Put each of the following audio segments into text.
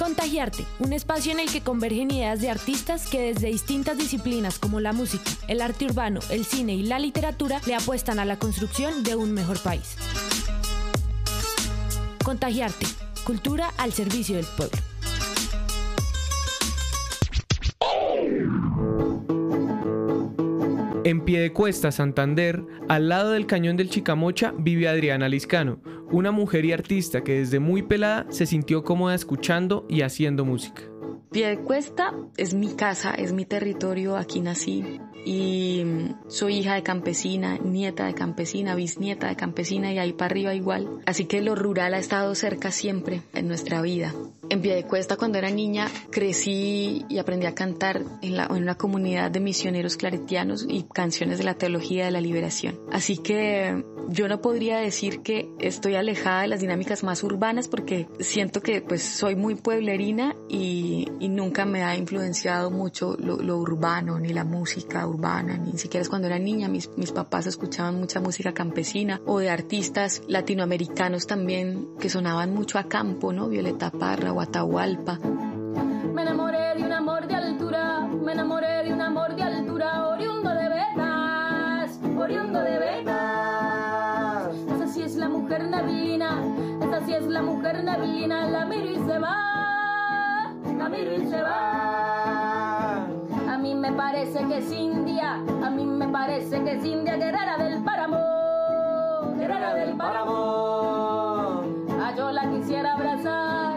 Contagiarte, un espacio en el que convergen ideas de artistas que desde distintas disciplinas como la música, el arte urbano, el cine y la literatura le apuestan a la construcción de un mejor país. Contagiarte, cultura al servicio del pueblo. En Piedecuesta, Santander, al lado del cañón del Chicamocha, vive Adriana Liscano, una mujer y artista que desde muy pelada se sintió cómoda escuchando y haciendo música. Piedecuesta es mi casa, es mi territorio, aquí nací y soy hija de campesina, nieta de campesina, bisnieta de campesina y ahí para arriba igual. Así que lo rural ha estado cerca siempre en nuestra vida. En Piedecuesta cuando era niña crecí y aprendí a cantar en, la, en una comunidad de misioneros claretianos y canciones de la teología de la liberación. Así que yo no podría decir que estoy alejada de las dinámicas más urbanas porque siento que pues soy muy pueblerina y, y nunca me ha influenciado mucho lo, lo, urbano ni la música urbana, ni siquiera es cuando era niña mis, mis papás escuchaban mucha música campesina o de artistas latinoamericanos también que sonaban mucho a campo, ¿no? Violeta Parra Atahualpa. Me enamoré de un amor de altura, me enamoré de un amor de altura, oriundo de Betas, oriundo de Betas. Esa sí es la mujer navilina, esa sí es la mujer navilina, la miro y se va, la miro y se va. A mí me parece que es india, a mí me parece que es india, guerrera del páramo, guerrera del páramo. Ah, yo la quisiera abrazar,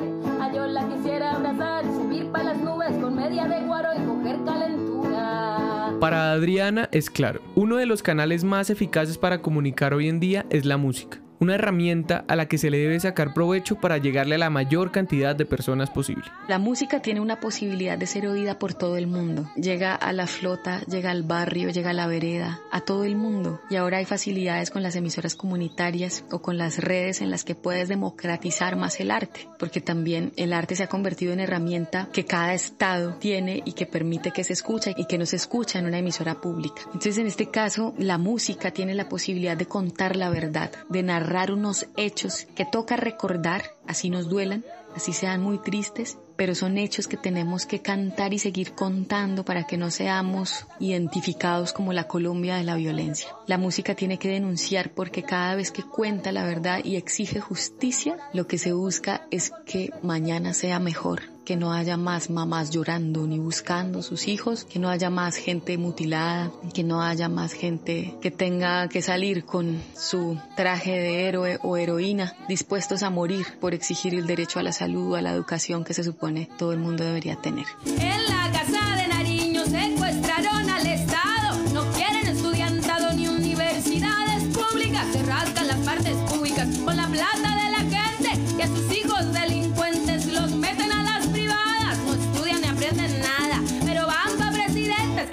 subir las nubes con media y coger calentura. Para Adriana es claro, uno de los canales más eficaces para comunicar hoy en día es la música una herramienta a la que se le debe sacar provecho para llegarle a la mayor cantidad de personas posible. La música tiene una posibilidad de ser oída por todo el mundo. Llega a la flota, llega al barrio, llega a la vereda, a todo el mundo. Y ahora hay facilidades con las emisoras comunitarias o con las redes en las que puedes democratizar más el arte, porque también el arte se ha convertido en herramienta que cada estado tiene y que permite que se escuche y que no se escucha en una emisora pública. Entonces en este caso la música tiene la posibilidad de contar la verdad, de narrar unos hechos que toca recordar, así nos duelan, así sean muy tristes, pero son hechos que tenemos que cantar y seguir contando para que no seamos identificados como la Colombia de la violencia. La música tiene que denunciar porque cada vez que cuenta la verdad y exige justicia, lo que se busca es que mañana sea mejor, que no haya más mamás llorando ni buscando sus hijos, que no haya más gente mutilada, que no haya más gente que tenga que salir con su traje de héroe o heroína dispuestos a morir por exigir el derecho a la salud a la educación que se supone todo el mundo debería tener.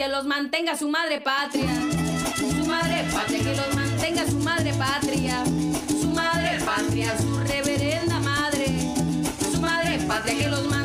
Que los mantenga su madre patria, su madre patria, que los mantenga su madre patria, su madre patria, su reverenda madre, su madre patria, que los mantenga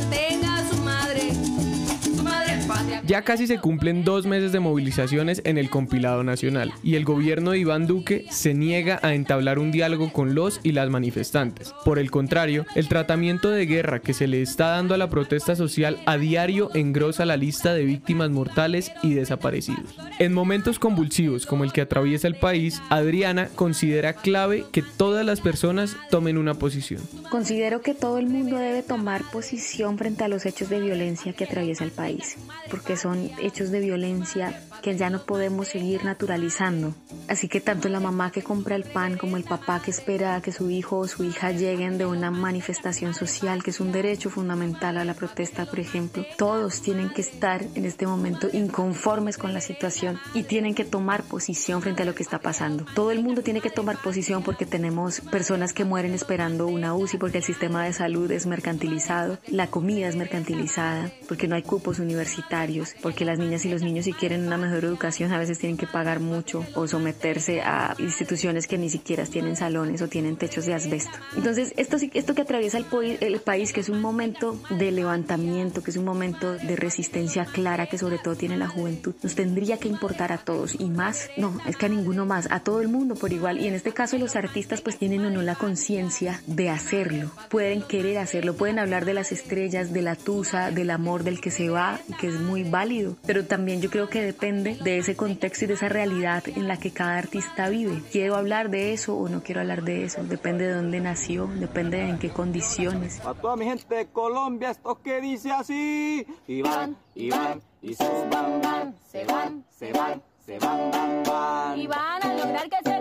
Ya casi se cumplen dos meses de movilizaciones en el compilado nacional y el gobierno de Iván Duque se niega a entablar un diálogo con los y las manifestantes. Por el contrario, el tratamiento de guerra que se le está dando a la protesta social a diario engrosa la lista de víctimas mortales y desaparecidos. En momentos convulsivos como el que atraviesa el país, Adriana considera clave que todas las personas tomen una posición. Considero que todo el mundo debe tomar posición frente a los hechos de violencia que atraviesa el país, porque son hechos de violencia que ya no podemos seguir naturalizando. Así que tanto la mamá que compra el pan como el papá que espera a que su hijo o su hija lleguen de una manifestación social, que es un derecho fundamental a la protesta, por ejemplo, todos tienen que estar en este momento inconformes con la situación y tienen que tomar posición frente a lo que está pasando. Todo el mundo tiene que tomar posición porque tenemos personas que mueren esperando una UCI porque el sistema de salud es mercantilizado, la comida es mercantilizada, porque no hay cupos universitarios porque las niñas y los niños si quieren una mejor educación a veces tienen que pagar mucho o someterse a instituciones que ni siquiera tienen salones o tienen techos de asbesto. Entonces, esto, esto que atraviesa el, el país, que es un momento de levantamiento, que es un momento de resistencia clara que sobre todo tiene la juventud, nos tendría que importar a todos y más, no, es que a ninguno más, a todo el mundo por igual. Y en este caso los artistas pues tienen o no la conciencia de hacerlo, pueden querer hacerlo, pueden hablar de las estrellas, de la tusa, del amor del que se va, que es muy válido, pero también yo creo que depende de ese contexto y de esa realidad en la que cada artista vive. Quiero hablar de eso o no quiero hablar de eso, depende de dónde nació, depende de en qué condiciones. A toda mi gente de Colombia, esto que dice así, y van, y van, y sus van, van, se van, se van, se van, van, van. Y van a lograr que se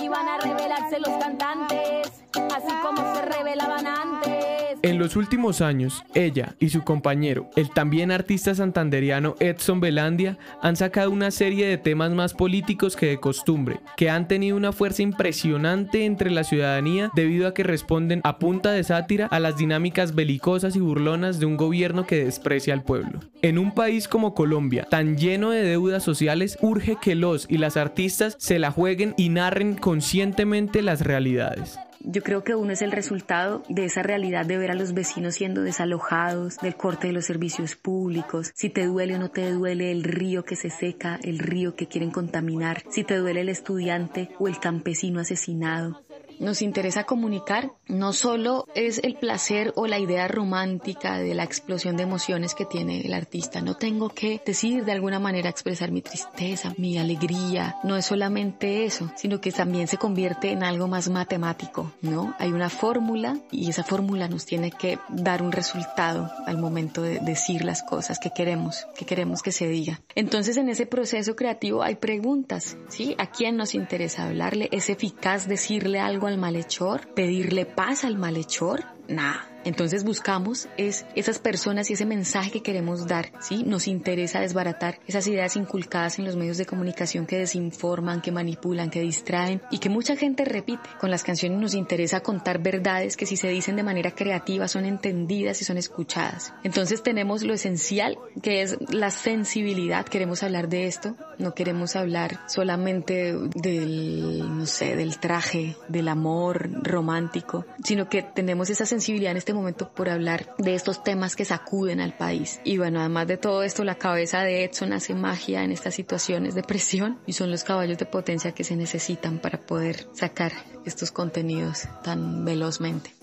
y van a revelarse los cantantes, así como se revelaban antes. En los últimos años, ella y su compañero, el también artista santanderiano Edson Belandia, han sacado una serie de temas más políticos que de costumbre, que han tenido una fuerza impresionante entre la ciudadanía debido a que responden a punta de sátira a las dinámicas belicosas y burlonas de un gobierno que desprecia al pueblo. En un país como Colombia, tan lleno de deudas sociales, urge que los y las artistas se la jueguen y narren conscientemente las realidades. Yo creo que uno es el resultado de esa realidad de ver a los vecinos siendo desalojados, del corte de los servicios públicos, si te duele o no te duele el río que se seca, el río que quieren contaminar, si te duele el estudiante o el campesino asesinado. Nos interesa comunicar, no solo es el placer o la idea romántica de la explosión de emociones que tiene el artista, no tengo que decir de alguna manera expresar mi tristeza, mi alegría, no es solamente eso, sino que también se convierte en algo más matemático, ¿no? Hay una fórmula y esa fórmula nos tiene que dar un resultado al momento de decir las cosas que queremos, que queremos que se diga. Entonces en ese proceso creativo hay preguntas, ¿sí? ¿A quién nos interesa hablarle? ¿Es eficaz decirle algo al malhechor? ¿Pedirle paz al malhechor? Nah. Entonces buscamos es esas personas y ese mensaje que queremos dar, ¿sí? Nos interesa desbaratar esas ideas inculcadas en los medios de comunicación que desinforman, que manipulan, que distraen y que mucha gente repite. Con las canciones nos interesa contar verdades que si se dicen de manera creativa son entendidas y son escuchadas. Entonces tenemos lo esencial que es la sensibilidad. Queremos hablar de esto, no queremos hablar solamente del, no sé, del traje, del amor romántico, sino que tenemos esa sensibilidad en este momento por hablar de estos temas que sacuden al país. Y bueno, además de todo esto, la cabeza de Edson hace magia en estas situaciones de presión y son los caballos de potencia que se necesitan para poder sacar estos contenidos tan velozmente.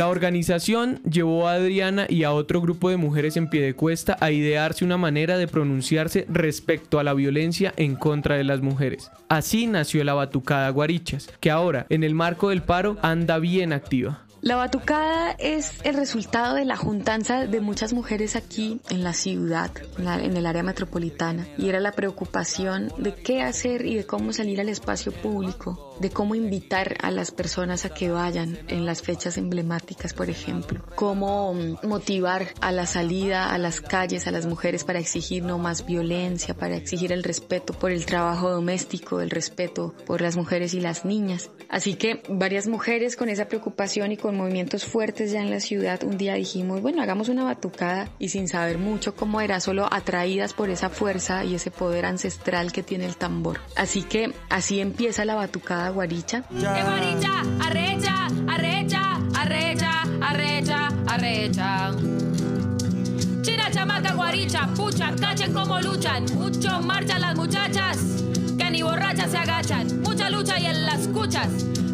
La organización llevó a Adriana y a otro grupo de mujeres en pie de cuesta a idearse una manera de pronunciarse respecto a la violencia en contra de las mujeres. Así nació la Batucada Guarichas, que ahora, en el marco del paro, anda bien activa. La batucada es el resultado de la juntanza de muchas mujeres aquí en la ciudad, en, el área metropolitana, y era la preocupación de qué hacer y de cómo salir al espacio público, de cómo invitar a las personas a que vayan en las fechas emblemáticas, por ejemplo, cómo mm, motivar a la salida a las calles a las mujeres para exigir no más violencia, para exigir el respeto por el trabajo doméstico, el respeto por las mujeres y las niñas. Así que varias mujeres con esa preocupación y con movimientos fuertes ya en la ciudad, un día dijimos, bueno, hagamos una batucada y sin saber mucho cómo era, solo atraídas por esa fuerza y ese poder ancestral que tiene el tambor. Así que así empieza la batucada guaricha. guaricha, arrecha, arrecha, arrecha, arrecha, arrecha. China, chamaca, guaricha, pucha, cachen como luchan. Mucho marchan las muchachas, que ni borrachas se agachan. Mucha lucha y en las escuchas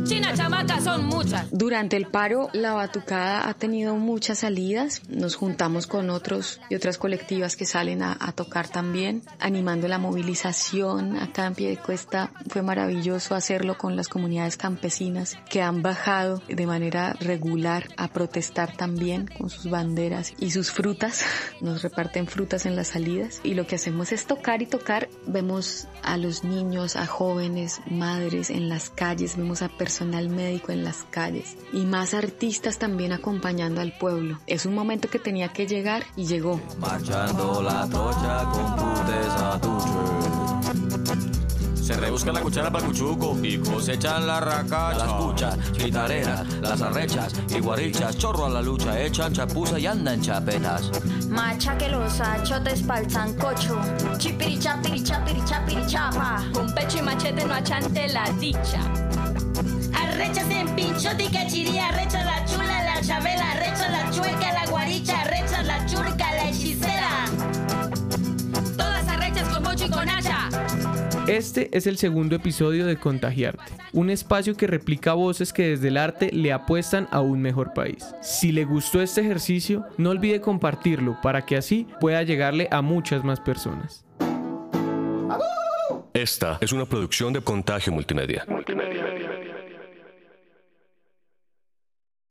China chamaca son muchas. Durante el paro, la batucada ha tenido muchas salidas. Nos juntamos con otros y otras colectivas que salen a, tocar también, animando la movilización acá en Piedecuesta. Fue maravilloso hacerlo con las comunidades campesinas que han bajado de manera regular a protestar también con sus banderas y sus frutas. Nos reparten frutas en las salidas y lo que hacemos es tocar y tocar. Vemos a los niños, a jóvenes, madres en las calles, vemos a personas personal médico en las calles y más artistas también acompañando al pueblo. Es un momento que tenía que llegar y llegó. Marchando la trocha con se rebusca la cuchara para el cuchuco y cosechan la racacha. Las cuchas, chitareras, las arrechas y guarichas, chorro a la lucha, echan chapuza y andan chapetas. Macha que los achotes pa'l sancocho, chipiri chapiri chapiri chapiri chapa. Con pecho y machete no achante la dicha. Arrechas en pinchote y cachiría, arrecha la chula, la chabela, arrecha la chueca, la guaricha, arrecha la churca, la hechicera. Todas arrechas con mocho y con hacha. Este es el segundo episodio de Contagiarte, un espacio que replica voces que desde el arte le apuestan a un mejor país. Si le gustó este ejercicio, no olvide compartirlo para que así pueda llegarle a muchas más personas. Esta es una producción de Contagio Multimedia.